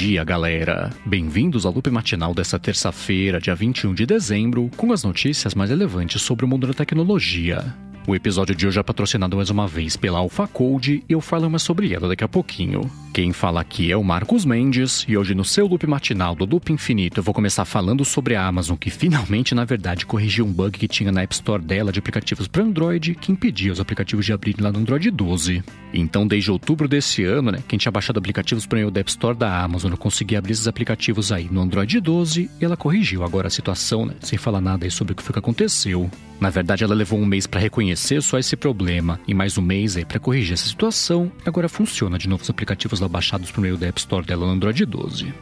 dia, galera! Bem-vindos ao loop matinal desta terça-feira, dia 21 de dezembro, com as notícias mais relevantes sobre o mundo da tecnologia. O episódio de hoje é patrocinado mais uma vez pela AlphaCode e eu falo mais sobre ela daqui a pouquinho. Quem fala aqui é o Marcos Mendes e hoje no seu loop matinal do Loop Infinito eu vou começar falando sobre a Amazon que finalmente, na verdade, corrigiu um bug que tinha na App Store dela de aplicativos para Android que impedia os aplicativos de abrirem lá no Android 12. Então, desde outubro desse ano, né, quem tinha baixado aplicativos para o App Store da Amazon não conseguia abrir esses aplicativos aí no Android 12 e ela corrigiu agora a situação, né, sem falar nada aí sobre o que foi que aconteceu. Na verdade, ela levou um mês para reconhecer só esse problema e mais um mês aí para corrigir essa situação. Agora funciona de novo os aplicativos lá baixados por meio da App Store dela no Android 12.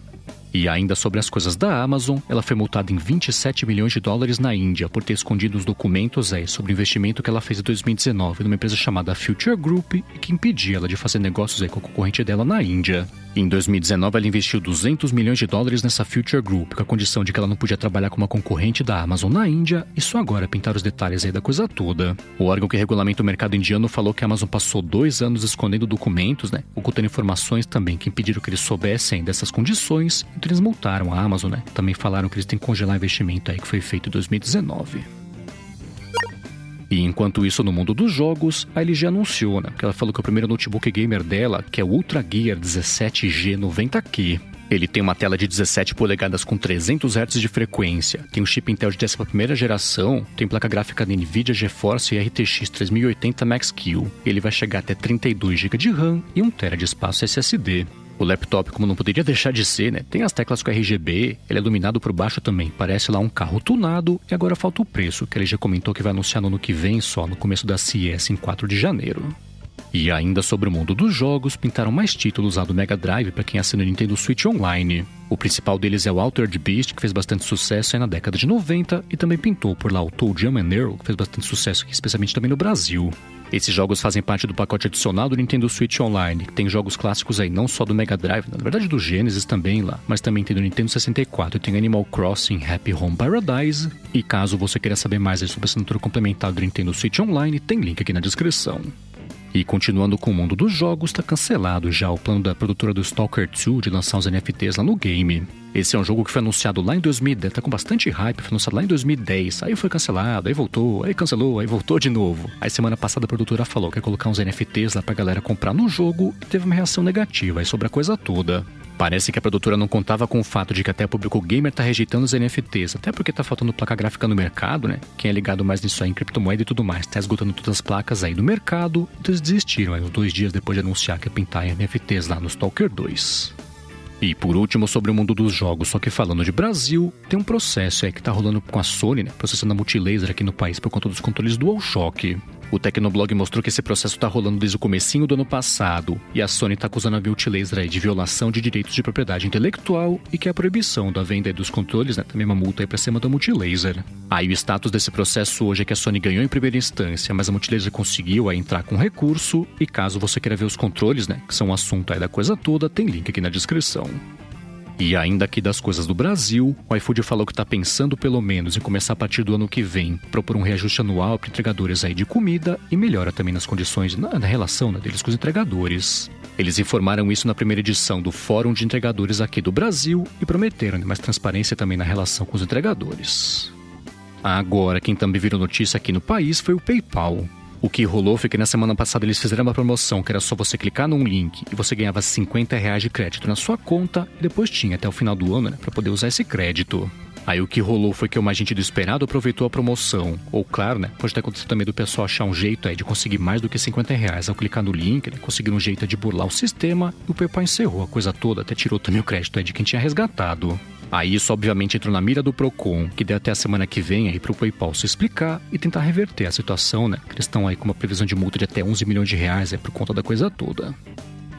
E ainda sobre as coisas da Amazon, ela foi multada em 27 milhões de dólares na Índia por ter escondido os documentos aí sobre o investimento que ela fez em 2019 numa empresa chamada Future Group e que impedia ela de fazer negócios aí com a concorrente dela na Índia. Em 2019, ela investiu 200 milhões de dólares nessa Future Group, com a condição de que ela não podia trabalhar com uma concorrente da Amazon na Índia, e só agora pintar os detalhes aí da coisa toda. O órgão que regulamenta o mercado indiano falou que a Amazon passou dois anos escondendo documentos, né, ocultando informações também que impediram que eles soubessem dessas condições, então eles multaram a Amazon, né? Também falaram que eles têm que congelar investimento aí que foi feito em 2019. E enquanto isso, no mundo dos jogos, a LG anunciou, né? Porque ela falou que o primeiro notebook gamer dela, que é o Ultra Gear 17G 90Q, ele tem uma tela de 17 polegadas com 300 Hz de frequência, tem um chip Intel de 11ª geração, tem placa gráfica da Nvidia GeForce e RTX 3080 Max-Q. Ele vai chegar até 32 GB de RAM e 1 TB de espaço SSD. O laptop, como não poderia deixar de ser, né? Tem as teclas com RGB, ele é iluminado por baixo também, parece lá um carro tunado, e agora falta o preço, que ele já comentou que vai anunciar no ano que vem só, no começo da CES em 4 de janeiro. E ainda sobre o mundo dos jogos, pintaram mais títulos lá do Mega Drive para quem assina o Nintendo Switch Online. O principal deles é o Altered Beast, que fez bastante sucesso aí na década de 90, e também pintou por lá o Toe Jam and Earl, que fez bastante sucesso aqui, especialmente também no Brasil. Esses jogos fazem parte do pacote adicional do Nintendo Switch Online, que tem jogos clássicos aí não só do Mega Drive, na verdade do Genesis também lá, mas também tem do Nintendo 64, tem Animal Crossing Happy Home Paradise. E caso você queira saber mais sobre a assinatura complementar do Nintendo Switch Online, tem link aqui na descrição. E continuando com o mundo dos jogos, está cancelado já o plano da produtora do Stalker 2 de lançar os NFTs lá no game. Esse é um jogo que foi anunciado lá em 2010, tá com bastante hype, foi anunciado lá em 2010, aí foi cancelado, aí voltou, aí cancelou, aí voltou de novo. Aí semana passada a produtora falou que ia colocar uns NFTs lá pra galera comprar no jogo e teve uma reação negativa aí sobre a coisa toda. Parece que a produtora não contava com o fato de que até o público gamer tá rejeitando os NFTs, até porque tá faltando placa gráfica no mercado, né? Quem é ligado mais nisso aí em criptomoeda e tudo mais, tá esgotando todas as placas aí do mercado, eles desistiram aí uns dois dias depois de anunciar que ia pintar NFTs lá no Stalker 2. E por último, sobre o mundo dos jogos, só que falando de Brasil, tem um processo aí que tá rolando com a Sony, né? Processando a Multilaser aqui no país por conta dos controles DualShock. O Tecnoblog mostrou que esse processo está rolando desde o comecinho do ano passado, e a Sony está acusando a Multilaser de violação de direitos de propriedade intelectual e que é a proibição da venda dos controles, né, também uma multa para cima da Multilaser. Aí o status desse processo hoje é que a Sony ganhou em primeira instância, mas a Multilaser conseguiu aí entrar com recurso, e caso você queira ver os controles, né, que são o assunto aí da coisa toda, tem link aqui na descrição. E ainda aqui das coisas do Brasil, o iFood falou que está pensando pelo menos em começar a partir do ano que vem propor um reajuste anual para entregadores aí de comida e melhora também nas condições, na, na relação né, deles com os entregadores. Eles informaram isso na primeira edição do Fórum de Entregadores aqui do Brasil e prometeram né, mais transparência também na relação com os entregadores. Agora, quem também virou notícia aqui no país foi o PayPal. O que rolou foi que na semana passada eles fizeram uma promoção que era só você clicar num link e você ganhava 50 reais de crédito na sua conta e depois tinha até o final do ano né, para poder usar esse crédito. Aí o que rolou foi que uma agente do esperado aproveitou a promoção. Ou claro, né? Pode ter acontecido também do pessoal achar um jeito aí de conseguir mais do que 50 reais ao clicar no link, né, conseguir um jeito de burlar o sistema e o PayPal encerrou a coisa toda, até tirou também o crédito aí de quem tinha resgatado. Aí isso obviamente entrou na mira do Procon, que deu até a semana que vem aí para o PayPal se explicar e tentar reverter a situação, né? Eles estão aí com uma previsão de multa de até 11 milhões de reais é por conta da coisa toda.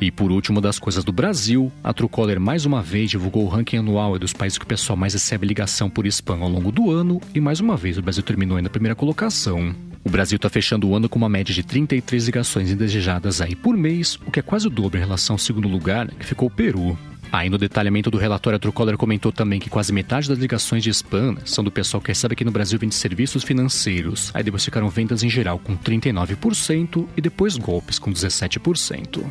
E por último das coisas do Brasil, a Truecaller mais uma vez divulgou o ranking anual dos países que o pessoal mais recebe ligação por spam ao longo do ano e mais uma vez o Brasil terminou aí na primeira colocação. O Brasil está fechando o ano com uma média de 33 ligações indesejadas aí por mês, o que é quase o dobro em relação ao segundo lugar, né, que ficou o Peru. Aí no detalhamento do relatório, a Truecaller comentou também que quase metade das ligações de spam são do pessoal que recebe aqui no Brasil vende serviços financeiros. Aí depois ficaram vendas em geral com 39% e depois golpes com 17%.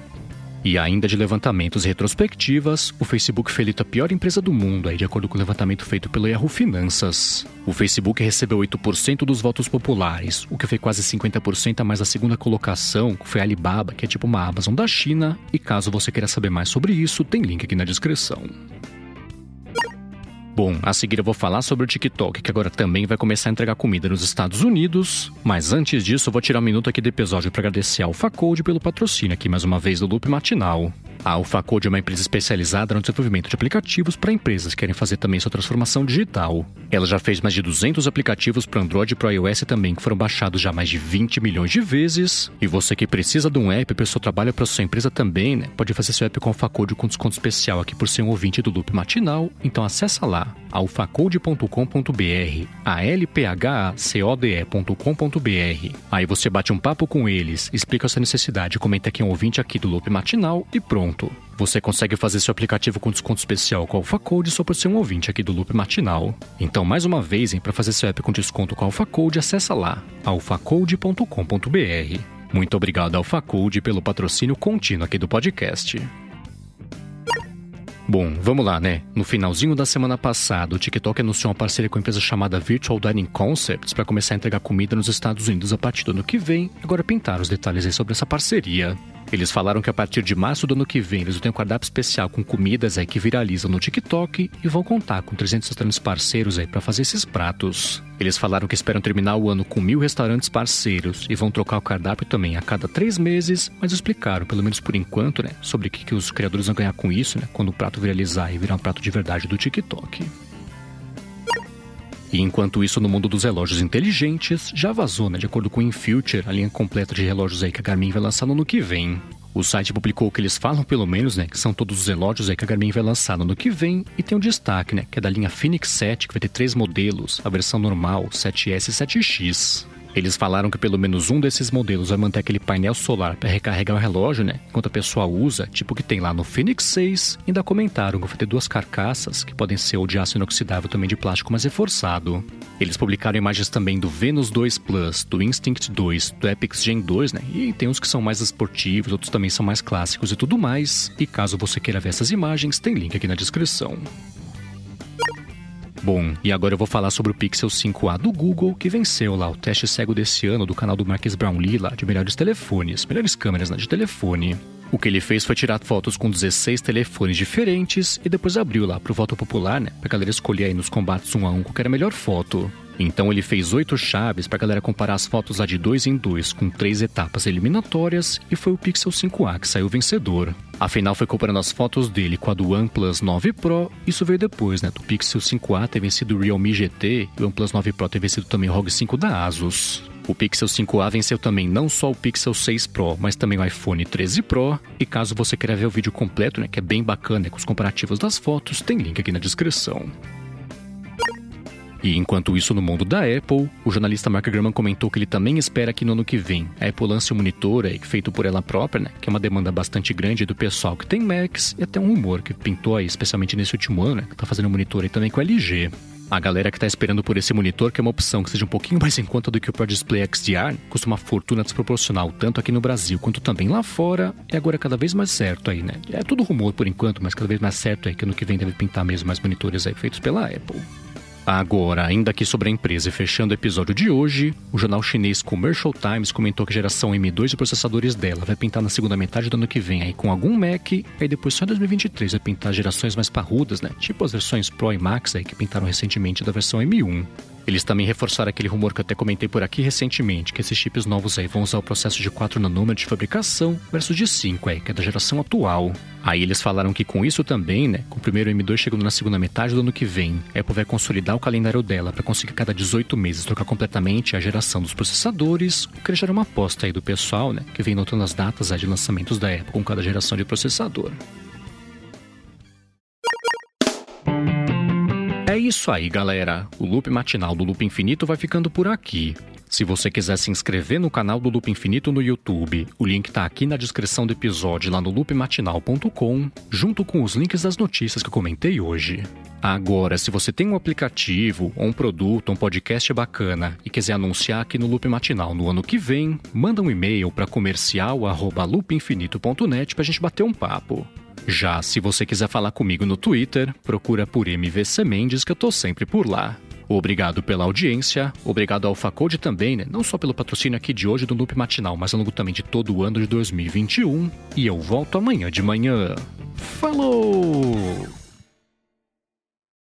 E ainda de levantamentos e retrospectivas, o Facebook foi eleito a pior empresa do mundo, aí, de acordo com o levantamento feito pelo Yahoo Finanças. O Facebook recebeu 8% dos votos populares, o que foi quase 50% a mais da segunda colocação, que foi a Alibaba, que é tipo uma Amazon da China. E caso você queira saber mais sobre isso, tem link aqui na descrição. Bom, a seguir eu vou falar sobre o TikTok, que agora também vai começar a entregar comida nos Estados Unidos. Mas antes disso, eu vou tirar um minuto aqui do episódio para agradecer ao Facode pelo patrocínio aqui mais uma vez do Loop Matinal. A AlphaCode é uma empresa especializada no desenvolvimento de aplicativos para empresas que querem fazer também sua transformação digital. Ela já fez mais de 200 aplicativos para Android e para iOS também, que foram baixados já mais de 20 milhões de vezes. E você que precisa de um app para sua trabalho para sua empresa também, né? Pode fazer seu app com AlphaCode com desconto especial aqui por ser um ouvinte do Loop Matinal. Então acessa lá alphacode.com.br, a l p h a c o d e.com.br. Aí você bate um papo com eles, explica a sua necessidade, comenta que é um ouvinte aqui do Loop Matinal e pronto pronto. Você consegue fazer seu aplicativo com desconto especial com a AlphaCode só por ser um ouvinte aqui do Loop Matinal. Então, mais uma vez, para fazer seu app com desconto com a AlphaCode, acessa lá, alphacode.com.br. Muito obrigado AlphaCode pelo patrocínio contínuo aqui do podcast. Bom, vamos lá, né? No finalzinho da semana passada, o TikTok anunciou uma parceria com a empresa chamada Virtual Dining Concepts para começar a entregar comida nos Estados Unidos a partir do ano que vem. Agora pintaram os detalhes aí sobre essa parceria. Eles falaram que a partir de março do ano que vem eles ter um cardápio especial com comidas aí que viralizam no TikTok e vão contar com 300 restaurantes parceiros aí para fazer esses pratos. Eles falaram que esperam terminar o ano com mil restaurantes parceiros e vão trocar o cardápio também a cada três meses, mas explicaram, pelo menos por enquanto, né, sobre o que, que os criadores vão ganhar com isso, né, quando o prato viralizar e virar um prato de verdade do TikTok. E enquanto isso, no mundo dos relógios inteligentes, já vazou, né, de acordo com o InFuture, a linha completa de relógios aí que a Garmin vai lançar no ano que vem. O site publicou que eles falam, pelo menos, né, que são todos os relógios aí que a Garmin vai lançar no ano que vem, e tem um destaque, né, que é da linha Phoenix 7, que vai ter três modelos, a versão normal, 7S e 7X. Eles falaram que pelo menos um desses modelos vai manter aquele painel solar para recarregar o relógio, né? Enquanto a pessoa usa, tipo que tem lá no Phoenix 6. Ainda comentaram que vai ter duas carcaças, que podem ser ou de aço inoxidável também de plástico, mas reforçado. Eles publicaram imagens também do Venus 2 Plus, do Instinct 2, do Epix Gen 2, né? E tem uns que são mais esportivos, outros também são mais clássicos e tudo mais. E caso você queira ver essas imagens, tem link aqui na descrição. Bom, e agora eu vou falar sobre o Pixel 5a do Google, que venceu lá o teste cego desse ano do canal do Marques Brownlee lá de melhores telefones, melhores câmeras né, de telefone. O que ele fez foi tirar fotos com 16 telefones diferentes e depois abriu lá pro voto popular, né, pra galera escolher aí nos combates um a um qual era a melhor foto. Então ele fez oito chaves para a galera comparar as fotos lá de dois em dois, com três etapas eliminatórias, e foi o Pixel 5a que saiu vencedor. Afinal, foi comparando as fotos dele com a do OnePlus 9 Pro, isso veio depois, né? Do Pixel 5a ter vencido o Realme GT e o OnePlus 9 Pro ter vencido também o ROG 5 da Asus. O Pixel 5a venceu também não só o Pixel 6 Pro, mas também o iPhone 13 Pro. E caso você queira ver o vídeo completo, né, que é bem bacana com os comparativos das fotos, tem link aqui na descrição. E enquanto isso, no mundo da Apple, o jornalista Mark Gurman comentou que ele também espera que no ano que vem a Apple lance um monitor aí, feito por ela própria, né, que é uma demanda bastante grande do pessoal que tem Macs, e até um rumor que pintou aí, especialmente nesse último ano, né, que tá fazendo monitor aí também com LG. A galera que tá esperando por esse monitor, que é uma opção que seja um pouquinho mais em conta do que o Pro Display XDR, custa uma fortuna desproporcional, tanto aqui no Brasil quanto também lá fora, e agora é cada vez mais certo aí, né? É tudo rumor por enquanto, mas cada vez mais certo aí que ano que vem deve pintar mesmo mais monitores aí feitos pela Apple. Agora, ainda aqui sobre a empresa e fechando o episódio de hoje, o jornal chinês Commercial Times comentou que a geração M2 de processadores dela vai pintar na segunda metade do ano que vem aí com algum Mac, aí depois só em 2023 vai pintar gerações mais parrudas, né? Tipo as versões Pro e Max aí que pintaram recentemente da versão M1. Eles também reforçaram aquele rumor que eu até comentei por aqui recentemente, que esses chips novos aí vão usar o processo de 4 nanômetros de fabricação versus de 5 aí, que é da geração atual. Aí eles falaram que com isso também, né, com o primeiro M2 chegando na segunda metade do ano que vem, a Apple vai consolidar o calendário dela para conseguir cada 18 meses trocar completamente a geração dos processadores, o que era uma aposta aí do pessoal, né, que vem notando as datas aí de lançamentos da Apple com cada geração de processador. Isso aí, galera. O loop matinal do Loop Infinito vai ficando por aqui. Se você quiser se inscrever no canal do Loop Infinito no YouTube, o link está aqui na descrição do episódio lá no loopmatinal.com, junto com os links das notícias que comentei hoje. Agora, se você tem um aplicativo, ou um produto, um podcast bacana e quiser anunciar aqui no Loop Matinal no ano que vem, manda um e-mail para comercial@loopinfinito.net para a gente bater um papo. Já se você quiser falar comigo no Twitter, procura por MVC Mendes que eu tô sempre por lá. Obrigado pela audiência, obrigado ao Facode também, né? não só pelo patrocínio aqui de hoje do Loop Matinal, mas ao longo também de todo o ano de 2021. E eu volto amanhã de manhã. Falou!